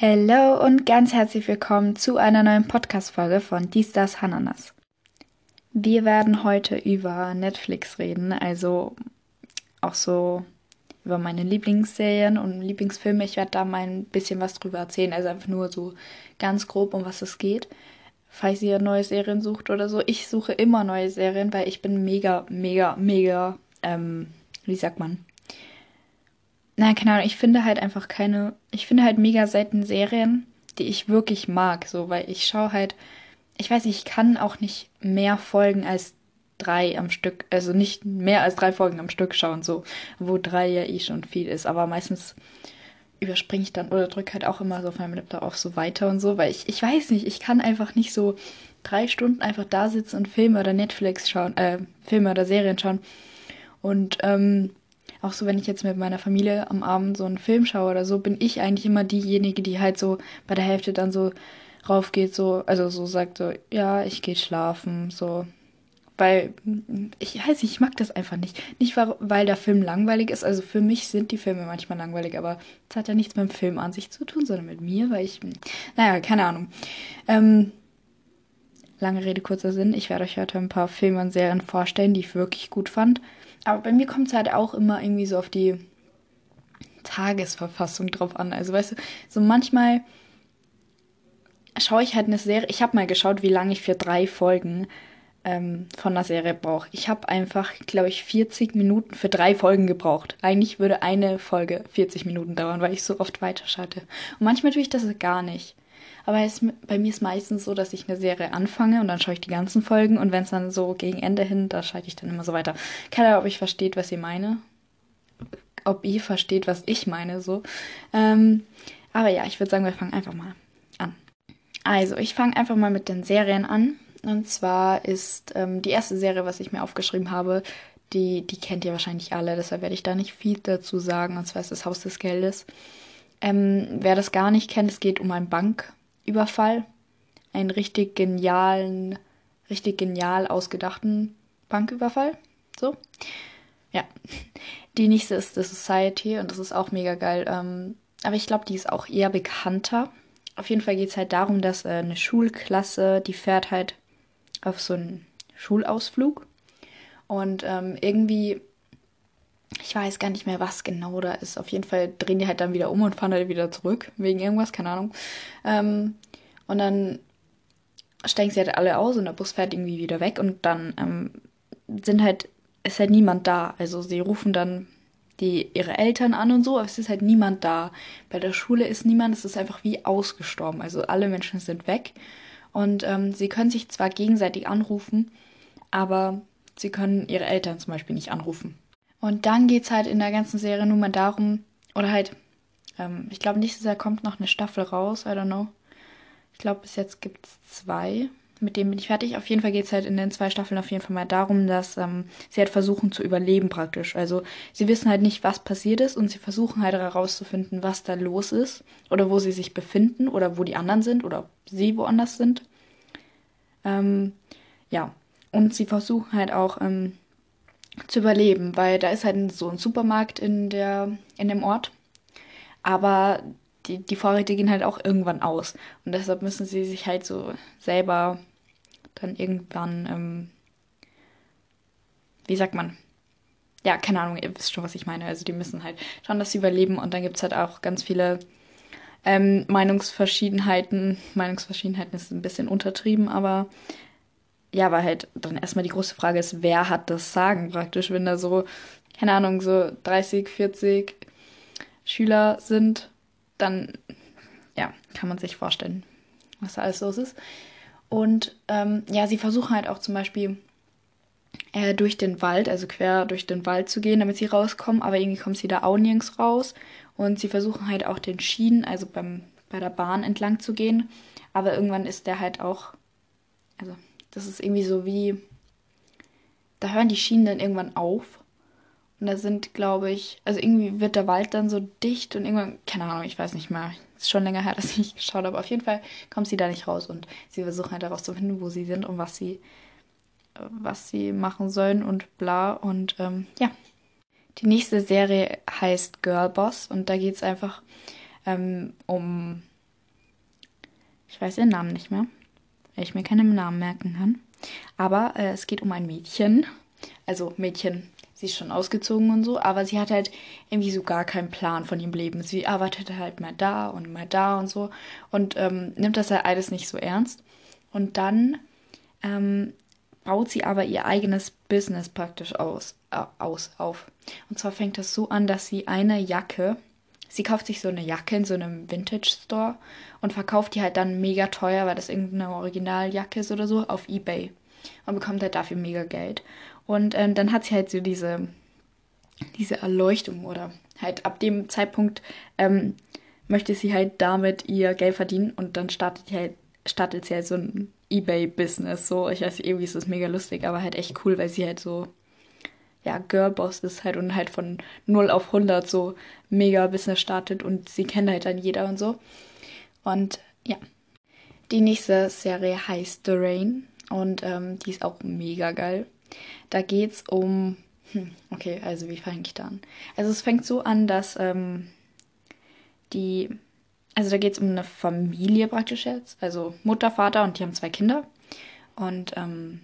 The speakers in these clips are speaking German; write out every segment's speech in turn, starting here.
Hallo und ganz herzlich willkommen zu einer neuen Podcast-Folge von Dies, Das, Hananas. Wir werden heute über Netflix reden, also auch so über meine Lieblingsserien und Lieblingsfilme. Ich werde da mal ein bisschen was drüber erzählen, also einfach nur so ganz grob, um was es geht. Falls ihr neue Serien sucht oder so. Ich suche immer neue Serien, weil ich bin mega, mega, mega, ähm, wie sagt man, na, keine Ahnung, ich finde halt einfach keine, ich finde halt mega selten Serien, die ich wirklich mag, so, weil ich schaue halt, ich weiß nicht, ich kann auch nicht mehr Folgen als drei am Stück, also nicht mehr als drei Folgen am Stück schauen, so, wo drei ja eh schon viel ist, aber meistens überspringe ich dann oder drücke halt auch immer so auf meinem Laptop auch so weiter und so, weil ich, ich weiß nicht, ich kann einfach nicht so drei Stunden einfach da sitzen und Filme oder Netflix schauen, äh, Filme oder Serien schauen. Und, ähm, auch so, wenn ich jetzt mit meiner Familie am Abend so einen Film schaue oder so, bin ich eigentlich immer diejenige, die halt so bei der Hälfte dann so raufgeht, so, also so sagt so, ja, ich gehe schlafen, so. Weil, ich weiß nicht, ich mag das einfach nicht. Nicht, weil der Film langweilig ist. Also für mich sind die Filme manchmal langweilig, aber das hat ja nichts mit dem Film an sich zu tun, sondern mit mir, weil ich, naja, keine Ahnung. Ähm, lange Rede, kurzer Sinn. Ich werde euch heute ein paar Filme und Serien vorstellen, die ich wirklich gut fand. Aber bei mir kommt es halt auch immer irgendwie so auf die Tagesverfassung drauf an. Also weißt du, so manchmal schaue ich halt eine Serie. Ich habe mal geschaut, wie lange ich für drei Folgen ähm, von einer Serie brauche. Ich habe einfach, glaube ich, 40 Minuten für drei Folgen gebraucht. Eigentlich würde eine Folge 40 Minuten dauern, weil ich so oft weiterschalte. Und manchmal tue ich das gar nicht. Aber es, bei mir ist meistens so, dass ich eine Serie anfange und dann schaue ich die ganzen Folgen und wenn es dann so gegen Ende hin, da schalte ich dann immer so weiter. Keine Ahnung, ob ich versteht, was ihr meine. Ob ihr versteht, was ich meine, so. Ähm, aber ja, ich würde sagen, wir fangen einfach mal an. Also, ich fange einfach mal mit den Serien an. Und zwar ist ähm, die erste Serie, was ich mir aufgeschrieben habe, die, die kennt ihr wahrscheinlich alle, deshalb werde ich da nicht viel dazu sagen. Und zwar ist das Haus des Geldes. Ähm, wer das gar nicht kennt, es geht um ein Bank, Überfall. Einen richtig genialen, richtig genial ausgedachten Banküberfall. So. Ja. Die nächste ist The Society und das ist auch mega geil. Ähm, aber ich glaube, die ist auch eher bekannter. Auf jeden Fall geht es halt darum, dass äh, eine Schulklasse, die fährt halt auf so einen Schulausflug. Und ähm, irgendwie, ich weiß gar nicht mehr, was genau da ist. Auf jeden Fall drehen die halt dann wieder um und fahren halt wieder zurück, wegen irgendwas, keine Ahnung. Ähm, und dann steigen sie halt alle aus und der Bus fährt irgendwie wieder weg und dann ähm, sind halt, ist halt niemand da. Also sie rufen dann die, ihre Eltern an und so, aber es ist halt niemand da. Bei der Schule ist niemand, es ist einfach wie ausgestorben. Also alle Menschen sind weg. Und ähm, sie können sich zwar gegenseitig anrufen, aber sie können ihre Eltern zum Beispiel nicht anrufen. Und dann geht es halt in der ganzen Serie nur mal darum, oder halt, ähm, ich glaube, nächstes Jahr kommt noch eine Staffel raus, I don't know. Ich glaube, bis jetzt gibt es zwei. Mit dem bin ich fertig. Auf jeden Fall geht es halt in den zwei Staffeln auf jeden Fall mal darum, dass ähm, sie halt versuchen zu überleben praktisch. Also sie wissen halt nicht, was passiert ist und sie versuchen halt herauszufinden, was da los ist oder wo sie sich befinden oder wo die anderen sind oder ob sie woanders sind. Ähm, ja, und sie versuchen halt auch ähm, zu überleben, weil da ist halt so ein Supermarkt in, der, in dem Ort. Aber die, die Vorräte gehen halt auch irgendwann aus. Und deshalb müssen sie sich halt so selber dann irgendwann, ähm, wie sagt man? Ja, keine Ahnung, ihr wisst schon, was ich meine. Also die müssen halt schauen, dass sie überleben und dann gibt es halt auch ganz viele ähm, Meinungsverschiedenheiten. Meinungsverschiedenheiten ist ein bisschen untertrieben, aber ja, weil halt dann erstmal die große Frage ist, wer hat das Sagen praktisch, wenn da so, keine Ahnung, so 30, 40 Schüler sind dann ja, kann man sich vorstellen, was da alles los ist. Und ähm, ja, sie versuchen halt auch zum Beispiel äh, durch den Wald, also quer durch den Wald zu gehen, damit sie rauskommen, aber irgendwie kommen sie da auch nirgends raus. Und sie versuchen halt auch den Schienen, also beim, bei der Bahn entlang zu gehen. Aber irgendwann ist der halt auch, also das ist irgendwie so wie, da hören die Schienen dann irgendwann auf und da sind, glaube ich, also irgendwie wird der Wald dann so dicht und irgendwann, keine Ahnung, ich weiß nicht mehr. Ist schon länger her, dass ich geschaut habe. Auf jeden Fall kommt sie da nicht raus und sie versuchen halt herauszufinden, wo sie sind und was sie, was sie machen sollen und bla. Und ähm, ja. Die nächste Serie heißt Girl Boss und da geht es einfach ähm, um Ich weiß ihren Namen nicht mehr, weil ich mir keinen Namen merken kann. Aber äh, es geht um ein Mädchen. Also Mädchen, sie ist schon ausgezogen und so, aber sie hat halt irgendwie so gar keinen Plan von ihrem Leben. Sie arbeitet halt mal da und mal da und so und ähm, nimmt das halt alles nicht so ernst. Und dann ähm, baut sie aber ihr eigenes Business praktisch aus, äh, aus, auf. Und zwar fängt das so an, dass sie eine Jacke, sie kauft sich so eine Jacke in so einem Vintage Store und verkauft die halt dann mega teuer, weil das irgendeine Originaljacke ist oder so, auf Ebay. Und bekommt halt dafür mega Geld. Und ähm, dann hat sie halt so diese, diese Erleuchtung oder halt ab dem Zeitpunkt ähm, möchte sie halt damit ihr Geld verdienen und dann startet halt, startet sie halt so ein Ebay-Business. So, ich weiß, irgendwie ist das mega lustig, aber halt echt cool, weil sie halt so, ja, Girlboss ist halt und halt von 0 auf 100 so mega Business startet und sie kennt halt dann jeder und so. Und ja. Die nächste Serie heißt The Rain und ähm, die ist auch mega geil. Da geht es um. Hm, okay, also wie fange ich da an? Also es fängt so an, dass ähm, die. Also da geht es um eine Familie praktisch jetzt. Also Mutter, Vater und die haben zwei Kinder. Und ähm,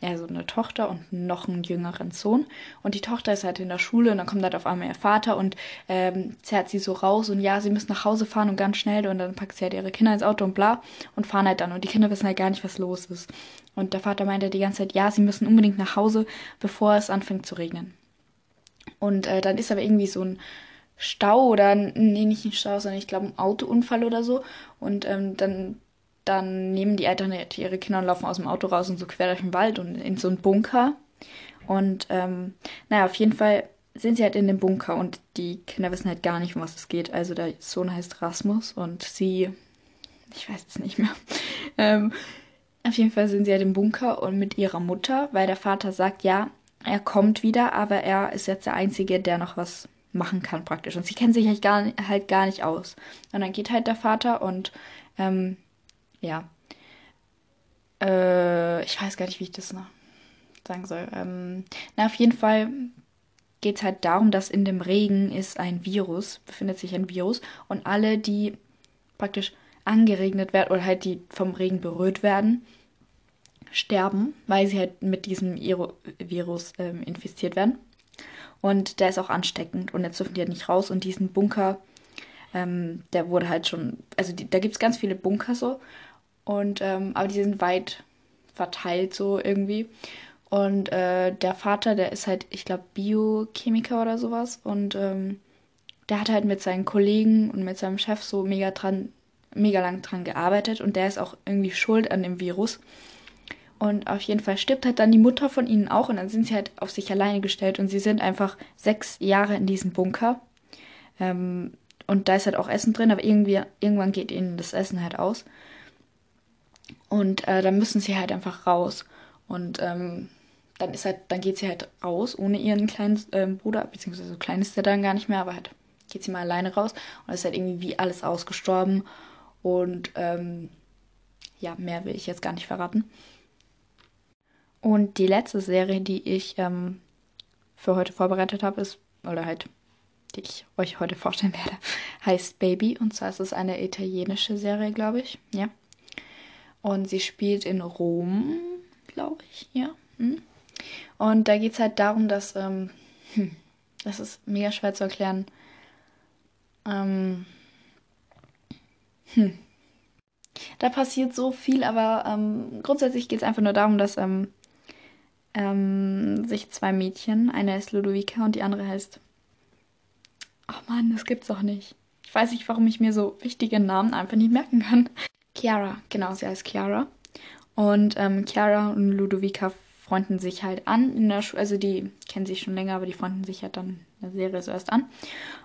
ja, so eine Tochter und noch einen jüngeren Sohn. Und die Tochter ist halt in der Schule und dann kommt halt auf einmal ihr Vater und ähm, zerrt sie so raus und ja, sie müssen nach Hause fahren und ganz schnell und dann packt sie halt ihre Kinder ins Auto und bla und fahren halt dann und die Kinder wissen halt gar nicht, was los ist. Und der Vater meinte die ganze Zeit, ja, sie müssen unbedingt nach Hause, bevor es anfängt zu regnen. Und äh, dann ist aber irgendwie so ein Stau oder, nee, nicht ein Stau, sondern ich glaube ein Autounfall oder so. Und ähm, dann dann nehmen die Eltern ihre Kinder und laufen aus dem Auto raus und so quer durch den Wald und in so einen Bunker. Und ähm, naja, auf jeden Fall sind sie halt in dem Bunker und die Kinder wissen halt gar nicht, um was es geht. Also der Sohn heißt Rasmus und sie, ich weiß es nicht mehr. ähm, auf jeden Fall sind sie halt im Bunker und mit ihrer Mutter, weil der Vater sagt, ja, er kommt wieder, aber er ist jetzt der Einzige, der noch was machen kann praktisch. Und sie kennen sich halt gar, halt gar nicht aus. Und dann geht halt der Vater und ähm, ja. Äh, ich weiß gar nicht, wie ich das noch sagen soll. Ähm, na, auf jeden Fall geht es halt darum, dass in dem Regen ist ein Virus, befindet sich ein Virus und alle, die praktisch angeregnet werden oder halt die vom Regen berührt werden, sterben, weil sie halt mit diesem Virus ähm, infiziert werden. Und der ist auch ansteckend und jetzt dürfen die halt nicht raus und diesen Bunker, ähm, der wurde halt schon, also die, da gibt es ganz viele Bunker so und, ähm, aber die sind weit verteilt so irgendwie. Und äh, der Vater, der ist halt, ich glaube, Biochemiker oder sowas. Und ähm, der hat halt mit seinen Kollegen und mit seinem Chef so mega dran, mega lang dran gearbeitet. Und der ist auch irgendwie schuld an dem Virus. Und auf jeden Fall stirbt halt dann die Mutter von ihnen auch. Und dann sind sie halt auf sich alleine gestellt. Und sie sind einfach sechs Jahre in diesem Bunker. Ähm, und da ist halt auch Essen drin, aber irgendwie, irgendwann geht ihnen das Essen halt aus. Und äh, dann müssen sie halt einfach raus. Und ähm, dann ist halt, dann geht sie halt raus ohne ihren kleinen ähm, Bruder, beziehungsweise so klein ist der dann gar nicht mehr, aber halt geht sie mal alleine raus und ist halt irgendwie wie alles ausgestorben. Und ähm, ja, mehr will ich jetzt gar nicht verraten. Und die letzte Serie, die ich ähm, für heute vorbereitet habe, ist, oder halt, die ich euch heute vorstellen werde, heißt Baby. Und zwar ist es eine italienische Serie, glaube ich. Ja. Und sie spielt in Rom, glaube ich, ja. Hm. Und da geht es halt darum, dass, ähm, hm, das ist mega schwer zu erklären. Ähm, hm. Da passiert so viel, aber ähm, grundsätzlich geht es einfach nur darum, dass ähm, ähm, sich zwei Mädchen, eine heißt Ludovica und die andere heißt. Oh Mann, das gibt's doch nicht. Ich weiß nicht, warum ich mir so wichtige Namen einfach nicht merken kann. Chiara, genau, sie heißt Chiara. Und ähm, Chiara und Ludovica freunden sich halt an in der Schule, also die kennen sich schon länger, aber die freunden sich halt dann in der Serie so erst an.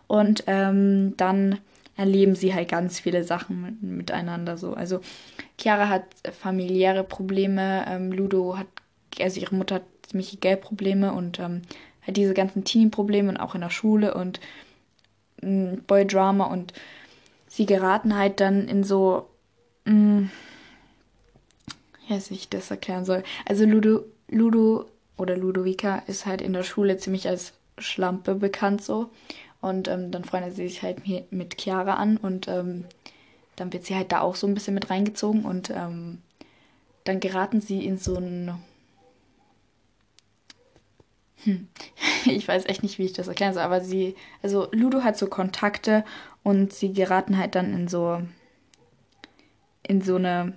Und ähm, dann erleben sie halt ganz viele Sachen mit, miteinander so. Also Chiara hat familiäre Probleme, ähm, Ludo hat, also ihre Mutter hat ziemlich Geldprobleme und ähm, hat diese ganzen Teenie-Probleme und auch in der Schule und mm, Boy-Drama und sie geraten halt dann in so mh, mm. ja, wie ich das erklären soll. Also Ludo, Ludo oder Ludovica ist halt in der Schule ziemlich als Schlampe bekannt so. Und ähm, dann freundet sie sich halt mit Chiara an und ähm, dann wird sie halt da auch so ein bisschen mit reingezogen und ähm, dann geraten sie in so ein. Hm. Ich weiß echt nicht, wie ich das erklären soll, aber sie, also Ludo hat so Kontakte und sie geraten halt dann in so, in so eine,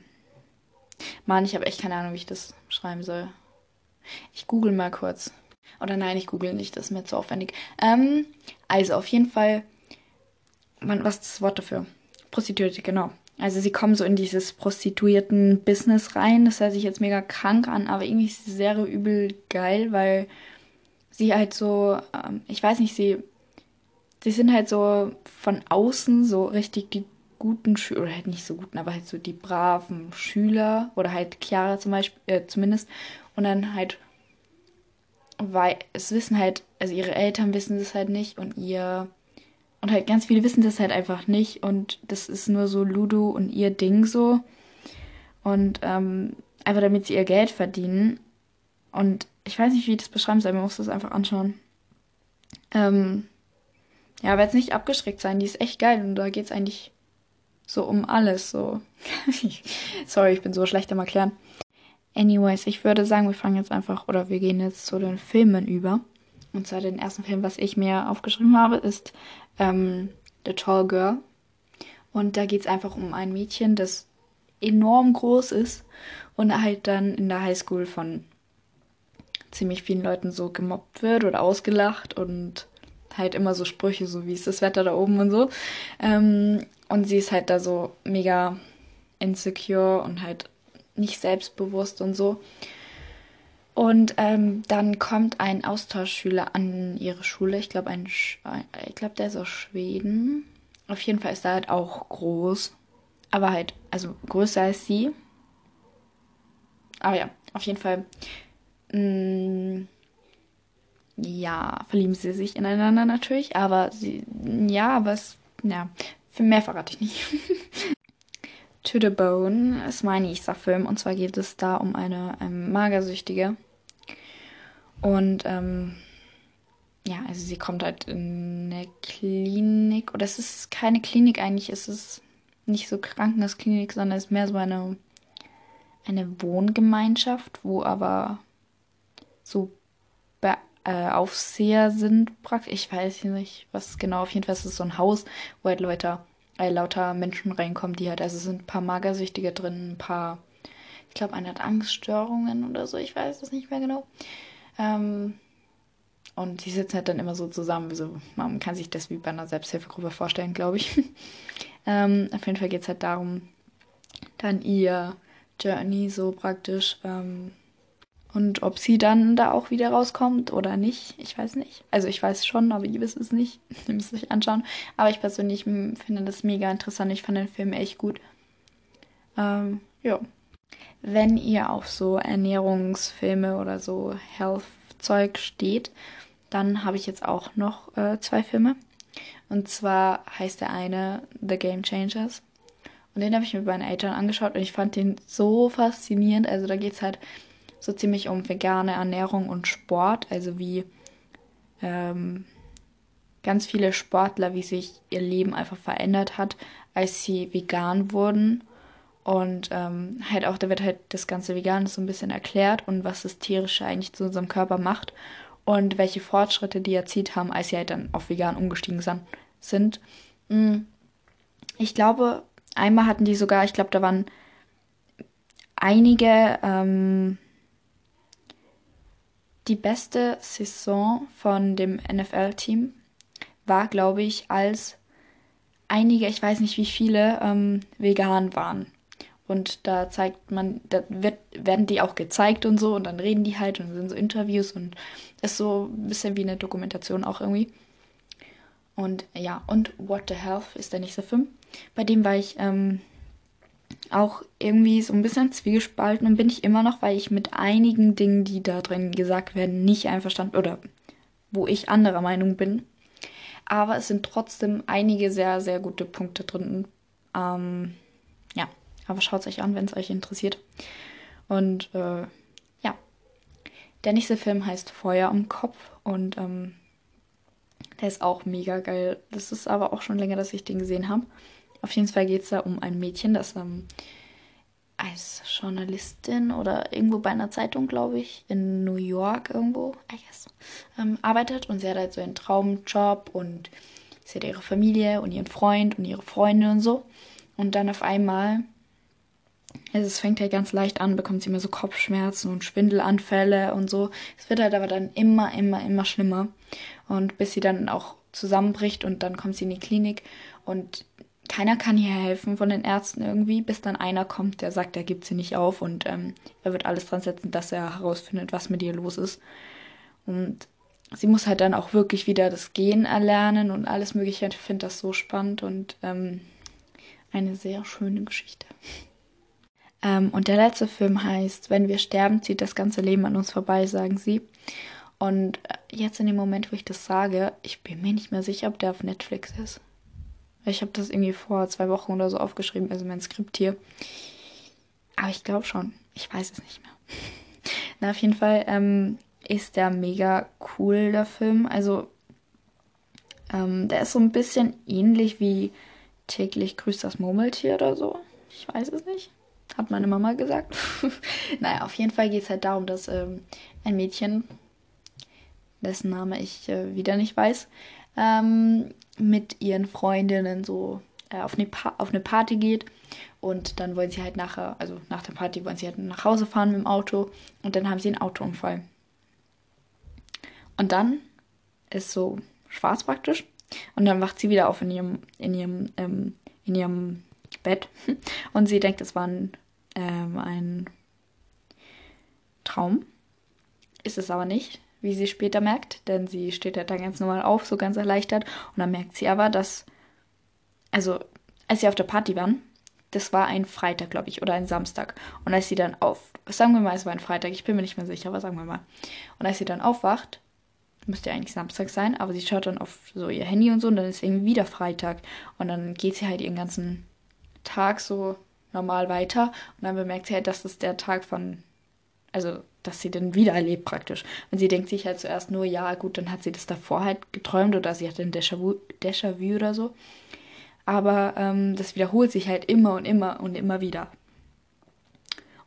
Mann, ich habe echt keine Ahnung, wie ich das schreiben soll. Ich google mal kurz. Oder nein, ich google nicht, das ist mir zu aufwendig. Ähm, also auf jeden Fall, man, was ist das Wort dafür? Prostituierte, genau. Also sie kommen so in dieses Prostituierten-Business rein. Das hört sich jetzt mega krank an, aber irgendwie ist die Serie übel geil, weil sie halt so, ähm, ich weiß nicht, sie, sie sind halt so von außen so richtig die guten Schüler, oder halt nicht so guten, aber halt so die braven Schüler oder halt Chiara zum Beispiel, äh, zumindest. Und dann halt, weil es wissen halt, also ihre Eltern wissen es halt nicht und ihr und halt ganz viele wissen das halt einfach nicht. Und das ist nur so Ludo und ihr Ding so. Und ähm, einfach damit sie ihr Geld verdienen. Und ich weiß nicht, wie ich das beschreiben soll. Man muss das einfach anschauen. Ähm, ja, aber jetzt nicht abgeschreckt sein. Die ist echt geil. Und da geht es eigentlich so um alles. So. Sorry, ich bin so schlecht im Erklären. Anyways, ich würde sagen, wir fangen jetzt einfach, oder wir gehen jetzt zu den Filmen über. Und zwar den ersten Film, was ich mir aufgeschrieben habe, ist ähm, The Tall Girl. Und da geht es einfach um ein Mädchen, das enorm groß ist und halt dann in der Highschool von ziemlich vielen Leuten so gemobbt wird oder ausgelacht und halt immer so Sprüche, so wie ist das Wetter da oben und so. Ähm, und sie ist halt da so mega insecure und halt nicht selbstbewusst und so. Und ähm, dann kommt ein Austauschschüler an ihre Schule. Ich glaube, ein, glaube, der ist aus Schweden. Auf jeden Fall ist er halt auch groß. Aber halt, also größer als sie. Aber ja, auf jeden Fall. Mh, mm, ja, verlieben sie sich ineinander natürlich. Aber sie, ja, aber es, ja, für mehr verrate ich nicht. to the Bone ist mein nächster Film. Und zwar geht es da um eine ähm, Magersüchtige und ähm, ja, also sie kommt halt in eine Klinik. Oder es ist keine Klinik eigentlich, es ist nicht so Krankenhausklinik, sondern es ist mehr so eine, eine Wohngemeinschaft, wo aber so äh, Aufseher sind praktisch. Ich weiß nicht, was genau. Auf jeden Fall ist es so ein Haus, wo halt Leute, äh, lauter Menschen reinkommen, die halt, also sind ein paar Magersüchtige drin, ein paar, ich glaube, eine hat Angststörungen oder so, ich weiß es nicht mehr genau. Ähm, und die sitzen halt dann immer so zusammen. So, man kann sich das wie bei einer Selbsthilfegruppe vorstellen, glaube ich. ähm, auf jeden Fall geht es halt darum, dann ihr Journey so praktisch. Ähm, und ob sie dann da auch wieder rauskommt oder nicht, ich weiß nicht. Also ich weiß schon, aber ihr wisst es nicht. ihr müsst euch anschauen. Aber ich persönlich finde das mega interessant. Ich fand den Film echt gut. Ähm, ja wenn ihr auf so Ernährungsfilme oder so Health-Zeug steht, dann habe ich jetzt auch noch äh, zwei Filme. Und zwar heißt der eine The Game Changers. Und den habe ich mir bei meinen Eltern angeschaut und ich fand den so faszinierend. Also da geht es halt so ziemlich um vegane Ernährung und Sport. Also wie ähm, ganz viele Sportler, wie sich ihr Leben einfach verändert hat, als sie vegan wurden und ähm, halt auch, da wird halt das ganze Vegan so ein bisschen erklärt und was das Tierische eigentlich zu unserem Körper macht und welche Fortschritte die erzielt haben, als sie halt dann auf vegan umgestiegen sind. Hm. Ich glaube, einmal hatten die sogar, ich glaube, da waren einige ähm, die beste Saison von dem NFL-Team war, glaube ich, als einige, ich weiß nicht wie viele, ähm, vegan waren. Und da zeigt man, da wird, werden die auch gezeigt und so und dann reden die halt und sind so Interviews und ist so ein bisschen wie eine Dokumentation auch irgendwie. Und ja, und What the Health ist der nächste Film. Bei dem war ich ähm, auch irgendwie so ein bisschen zwiegespalten und bin ich immer noch, weil ich mit einigen Dingen, die da drin gesagt werden, nicht einverstanden oder wo ich anderer Meinung bin. Aber es sind trotzdem einige sehr, sehr gute Punkte drin. Ähm, aber schaut es euch an, wenn es euch interessiert. Und äh, ja, der nächste Film heißt Feuer am Kopf und ähm, der ist auch mega geil. Das ist aber auch schon länger, dass ich den gesehen habe. Auf jeden Fall geht es da um ein Mädchen, das ähm, als Journalistin oder irgendwo bei einer Zeitung, glaube ich, in New York irgendwo, I guess, ähm, arbeitet. Und sie hat halt so einen Traumjob und sie hat ihre Familie und ihren Freund und ihre Freunde und so. Und dann auf einmal, also es fängt halt ganz leicht an, bekommt sie immer so Kopfschmerzen und Schwindelanfälle und so. Es wird halt aber dann immer, immer, immer schlimmer. Und bis sie dann auch zusammenbricht und dann kommt sie in die Klinik und keiner kann ihr helfen von den Ärzten irgendwie, bis dann einer kommt, der sagt, er gibt sie nicht auf und ähm, er wird alles dran setzen, dass er herausfindet, was mit ihr los ist. Und sie muss halt dann auch wirklich wieder das Gehen erlernen und alles Mögliche. Ich finde das so spannend und ähm, eine sehr schöne Geschichte. Ähm, und der letzte Film heißt Wenn wir sterben, zieht das ganze Leben an uns vorbei, sagen sie. Und äh, jetzt in dem Moment, wo ich das sage, ich bin mir nicht mehr sicher, ob der auf Netflix ist. Ich habe das irgendwie vor zwei Wochen oder so aufgeschrieben, also mein Skript hier. Aber ich glaube schon. Ich weiß es nicht mehr. Na, auf jeden Fall ähm, ist der mega cool, der Film. Also, ähm, der ist so ein bisschen ähnlich wie täglich grüßt das Murmeltier oder so. Ich weiß es nicht. Hat meine Mama gesagt. naja, auf jeden Fall geht es halt darum, dass ähm, ein Mädchen, dessen Name ich äh, wieder nicht weiß, ähm, mit ihren Freundinnen so äh, auf, eine auf eine Party geht. Und dann wollen sie halt nachher, also nach der Party wollen sie halt nach Hause fahren mit dem Auto. Und dann haben sie einen Autounfall. Und dann ist so schwarz praktisch. Und dann wacht sie wieder auf in ihrem, in ihrem, ähm, in ihrem Bett. Und sie denkt, es war ein, ähm, ein Traum. Ist es aber nicht wie sie später merkt, denn sie steht halt dann ganz normal auf, so ganz erleichtert. Und dann merkt sie aber, dass, also als sie auf der Party waren, das war ein Freitag, glaube ich, oder ein Samstag. Und als sie dann auf, sagen wir mal, es war ein Freitag, ich bin mir nicht mehr sicher, aber sagen wir mal. Und als sie dann aufwacht, müsste ja eigentlich Samstag sein, aber sie schaut dann auf so ihr Handy und so und dann ist irgendwie wieder Freitag. Und dann geht sie halt ihren ganzen Tag so normal weiter und dann bemerkt sie halt, dass das der Tag von, also dass sie den wieder erlebt praktisch. Und sie denkt sich halt zuerst nur, ja gut, dann hat sie das davor halt geträumt oder sie hat ein Déjà-vu Déjà oder so. Aber ähm, das wiederholt sich halt immer und immer und immer wieder.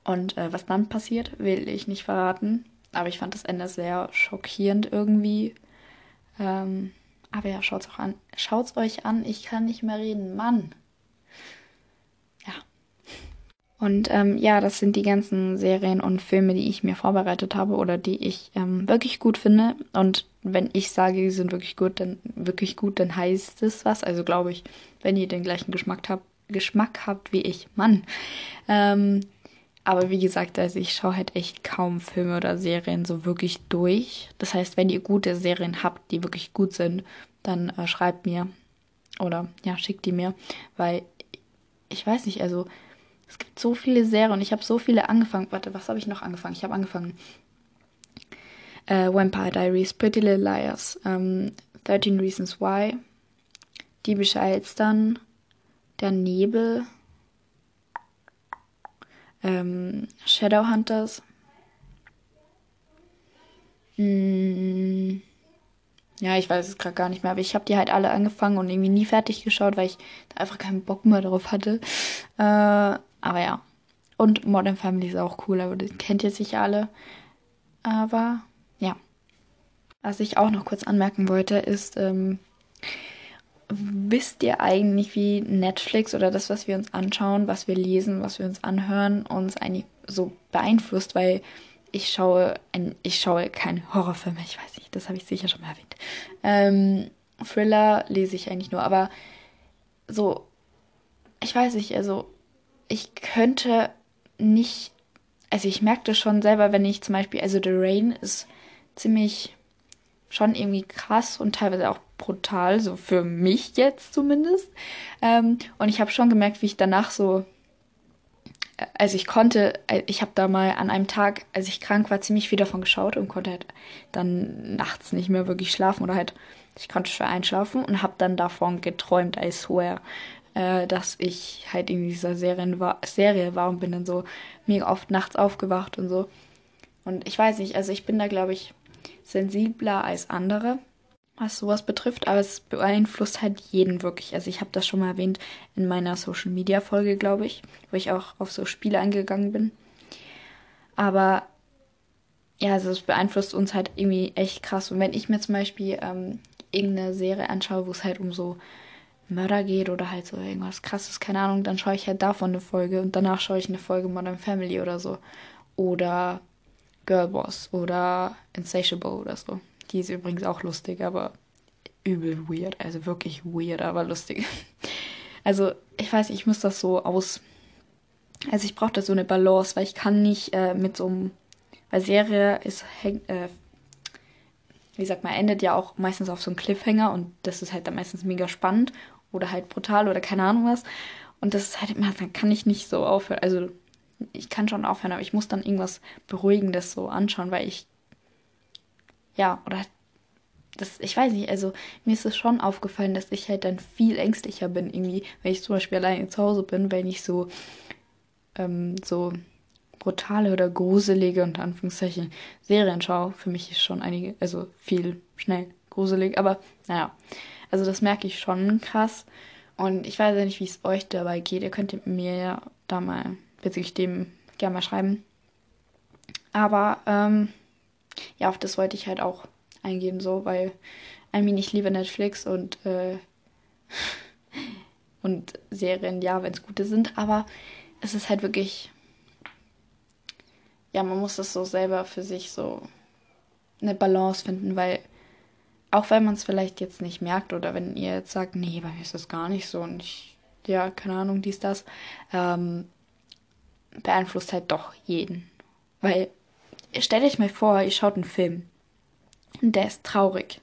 Und äh, was dann passiert, will ich nicht verraten. Aber ich fand das Ende sehr schockierend irgendwie. Ähm, aber ja, schaut's auch an. Schaut's euch an, ich kann nicht mehr reden. Mann. Und ähm, ja, das sind die ganzen Serien und Filme, die ich mir vorbereitet habe oder die ich ähm, wirklich gut finde. Und wenn ich sage, die sind wirklich gut, dann wirklich gut, dann heißt es was. Also glaube ich, wenn ihr den gleichen Geschmack habt, Geschmack habt wie ich, Mann. Ähm, aber wie gesagt, also ich schaue halt echt kaum Filme oder Serien so wirklich durch. Das heißt, wenn ihr gute Serien habt, die wirklich gut sind, dann äh, schreibt mir oder ja, schickt die mir, weil ich weiß nicht, also es gibt so viele Serien und ich habe so viele angefangen. Warte, was habe ich noch angefangen? Ich habe angefangen. Äh, Vampire Diaries, Pretty Little Liars, ähm, 13 Reasons Why, Diebische Elstern, Der Nebel, ähm, Shadowhunters. Mm, ja, ich weiß es gerade gar nicht mehr, aber ich habe die halt alle angefangen und irgendwie nie fertig geschaut, weil ich da einfach keinen Bock mehr drauf hatte. Äh, aber ja. Und Modern Family ist auch cool, aber das kennt ihr sicher alle. Aber ja. Was ich auch noch kurz anmerken wollte, ist, ähm, wisst ihr eigentlich, wie Netflix oder das, was wir uns anschauen, was wir lesen, was wir uns anhören, uns eigentlich so beeinflusst, weil ich schaue, ein, ich schaue keine Horrorfilme, ich weiß nicht, das habe ich sicher schon mal erwähnt. Ähm, Thriller lese ich eigentlich nur, aber so, ich weiß nicht, also ich könnte nicht, also ich merke das schon selber, wenn ich zum Beispiel, also The Rain ist ziemlich schon irgendwie krass und teilweise auch brutal, so für mich jetzt zumindest. Ähm, und ich habe schon gemerkt, wie ich danach so, also ich konnte, äh, ich habe da mal an einem Tag, als ich krank war, ziemlich viel davon geschaut und konnte halt dann nachts nicht mehr wirklich schlafen oder halt, ich konnte schwer einschlafen und habe dann davon geträumt, I swear äh, dass ich halt in dieser Serien war, Serie war und bin dann so mega oft nachts aufgewacht und so. Und ich weiß nicht, also ich bin da, glaube ich, sensibler als andere. was sowas betrifft, aber es beeinflusst halt jeden wirklich. Also ich habe das schon mal erwähnt in meiner Social Media Folge, glaube ich, wo ich auch auf so Spiele eingegangen bin. Aber ja, also es beeinflusst uns halt irgendwie echt krass. Und wenn ich mir zum Beispiel ähm, irgendeine Serie anschaue, wo es halt um so Mörder geht oder halt so irgendwas krasses, keine Ahnung, dann schaue ich halt davon eine Folge und danach schaue ich eine Folge Modern Family oder so. Oder Girlboss oder Insatiable oder so. Die ist übrigens auch lustig, aber übel weird. Also wirklich weird, aber lustig. Also, ich weiß, ich muss das so aus. Also, ich brauche da so eine Balance, weil ich kann nicht äh, mit so einem. Weil Serie ist. Äh, wie sagt man, endet ja auch meistens auf so einem Cliffhanger und das ist halt dann meistens mega spannend oder halt brutal oder keine Ahnung was. Und das ist halt immer, dann kann ich nicht so aufhören. Also, ich kann schon aufhören, aber ich muss dann irgendwas Beruhigendes so anschauen, weil ich ja, oder das, ich weiß nicht, also mir ist es schon aufgefallen, dass ich halt dann viel ängstlicher bin, irgendwie, wenn ich zum Beispiel alleine zu Hause bin, wenn ich so, ähm, so brutale oder gruselige, unter Anführungszeichen, Serien schaue. Für mich ist schon einige, also viel schnell gruselig, aber naja, also das merke ich schon krass. Und ich weiß ja nicht, wie es euch dabei geht. Ihr könnt mir ja da mal bezüglich dem gerne mal schreiben. Aber ähm, ja, auf das wollte ich halt auch eingehen, so, weil I mean, ich liebe Netflix und, äh, und Serien, ja, wenn es gute sind, aber es ist halt wirklich, ja, man muss das so selber für sich so eine Balance finden, weil auch wenn man es vielleicht jetzt nicht merkt oder wenn ihr jetzt sagt, nee, bei mir ist das gar nicht so und ich, ja, keine Ahnung, dies, das, ähm, beeinflusst halt doch jeden. Weil Stellt euch mal vor, ihr schaut einen Film und der ist traurig.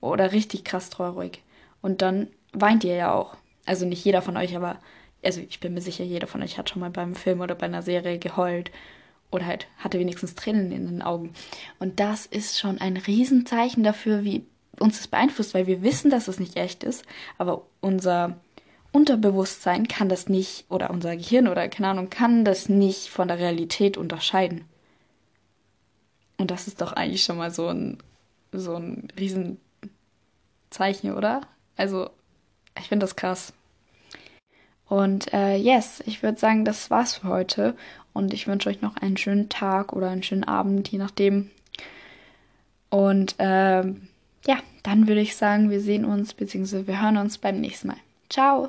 Oder richtig krass traurig. Und dann weint ihr ja auch. Also nicht jeder von euch, aber also ich bin mir sicher, jeder von euch hat schon mal beim Film oder bei einer Serie geheult oder halt hatte wenigstens Tränen in den Augen. Und das ist schon ein Riesenzeichen dafür, wie uns das beeinflusst, weil wir wissen, dass es nicht echt ist, aber unser Unterbewusstsein kann das nicht oder unser Gehirn oder keine Ahnung kann das nicht von der Realität unterscheiden. Und das ist doch eigentlich schon mal so ein, so ein Riesenzeichen, oder? Also, ich finde das krass. Und äh, yes, ich würde sagen, das war's für heute. Und ich wünsche euch noch einen schönen Tag oder einen schönen Abend, je nachdem. Und ähm, ja, dann würde ich sagen, wir sehen uns bzw. wir hören uns beim nächsten Mal. Ciao!